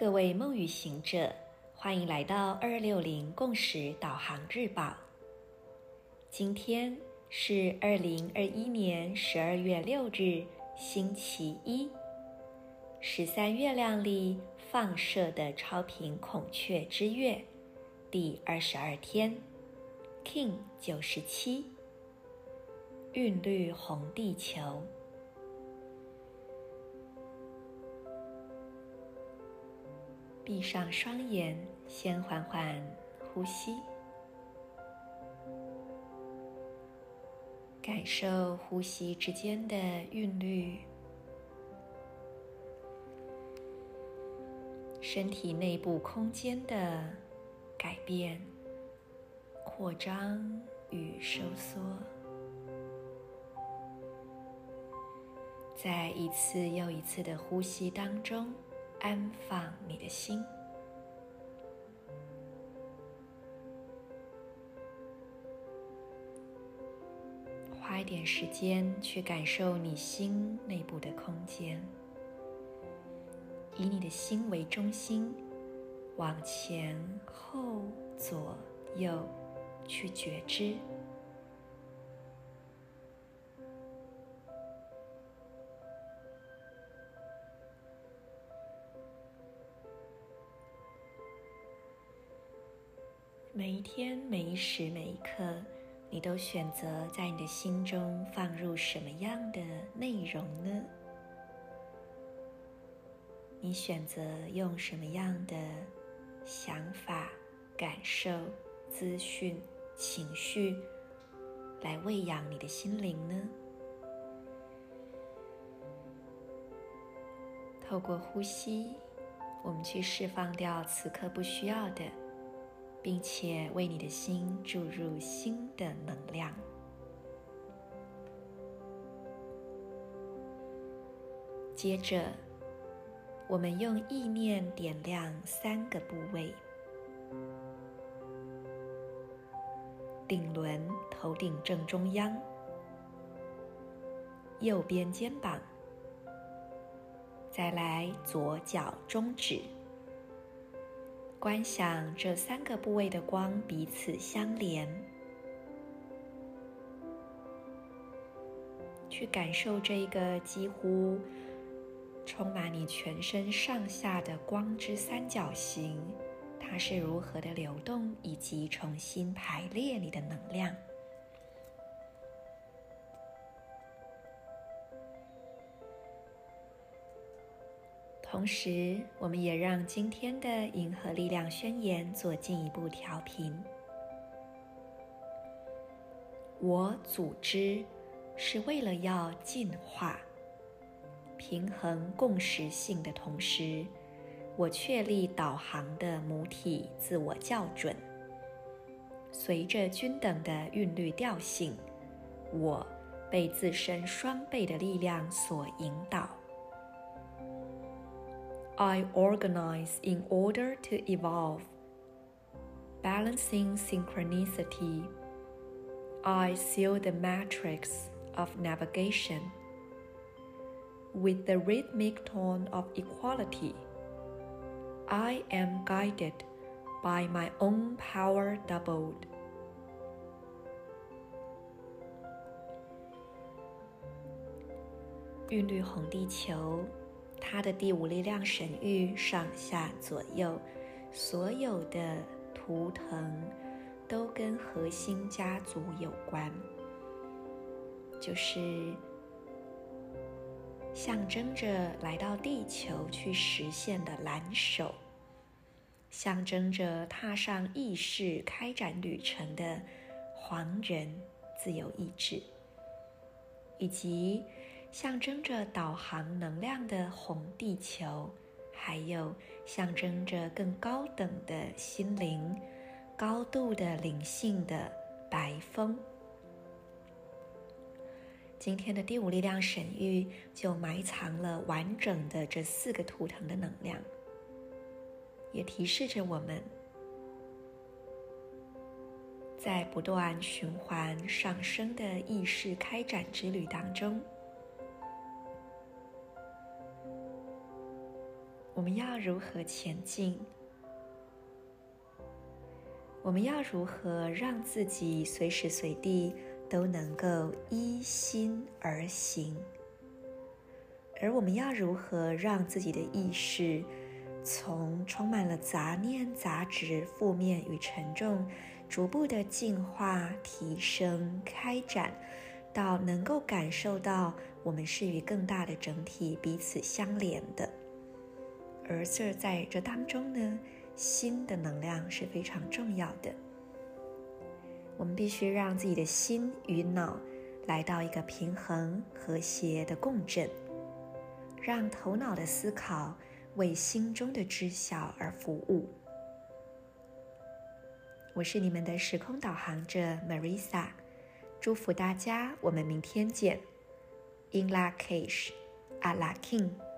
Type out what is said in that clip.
各位梦与行者，欢迎来到二六零共识导航日报。今天是二零二一年十二月六日，星期一，十三月亮里放射的超频孔雀之月第二十二天，King 九十七，韵律红地球。闭上双眼，先缓缓呼吸，感受呼吸之间的韵律，身体内部空间的改变、扩张与收缩，在一次又一次的呼吸当中。安放你的心，花一点时间去感受你心内部的空间，以你的心为中心，往前后左右去觉知。每一天、每一时、每一刻，你都选择在你的心中放入什么样的内容呢？你选择用什么样的想法、感受、资讯、情绪来喂养你的心灵呢？透过呼吸，我们去释放掉此刻不需要的。并且为你的心注入新的能量。接着，我们用意念点亮三个部位：顶轮头顶正中央、右边肩膀，再来左脚中指。观想这三个部位的光彼此相连，去感受这一个几乎充满你全身上下的光之三角形，它是如何的流动，以及重新排列你的能量。同时，我们也让今天的银河力量宣言做进一步调频。我组织是为了要进化、平衡共识性的同时，我确立导航的母体自我校准，随着均等的韵律调性，我被自身双倍的力量所引导。I organize in order to evolve, balancing synchronicity. I seal the matrix of navigation with the rhythmic tone of equality. I am guided by my own power doubled. 韵他。的第五力量神域上下左右，所有的图腾都跟核心家族有关，就是象征着来到地球去实现的蓝手，象征着踏上意识开展旅程的黄人自由意志，以及。象征着导航能量的红地球，还有象征着更高等的心灵、高度的灵性的白风。今天的第五力量神域就埋藏了完整的这四个图腾的能量，也提示着我们，在不断循环上升的意识开展之旅当中。我们要如何前进？我们要如何让自己随时随地都能够依心而行？而我们要如何让自己的意识从充满了杂念、杂质、负面与沉重，逐步的进化、提升、开展，到能够感受到我们是与更大的整体彼此相连的？而这在这当中呢，心的能量是非常重要的。我们必须让自己的心与脑来到一个平衡、和谐的共振。让头脑的思考为心中的知晓而服务。我是你们的时空导航者 Marisa，祝福大家，我们明天见。In Lak'ech, Ala K'in。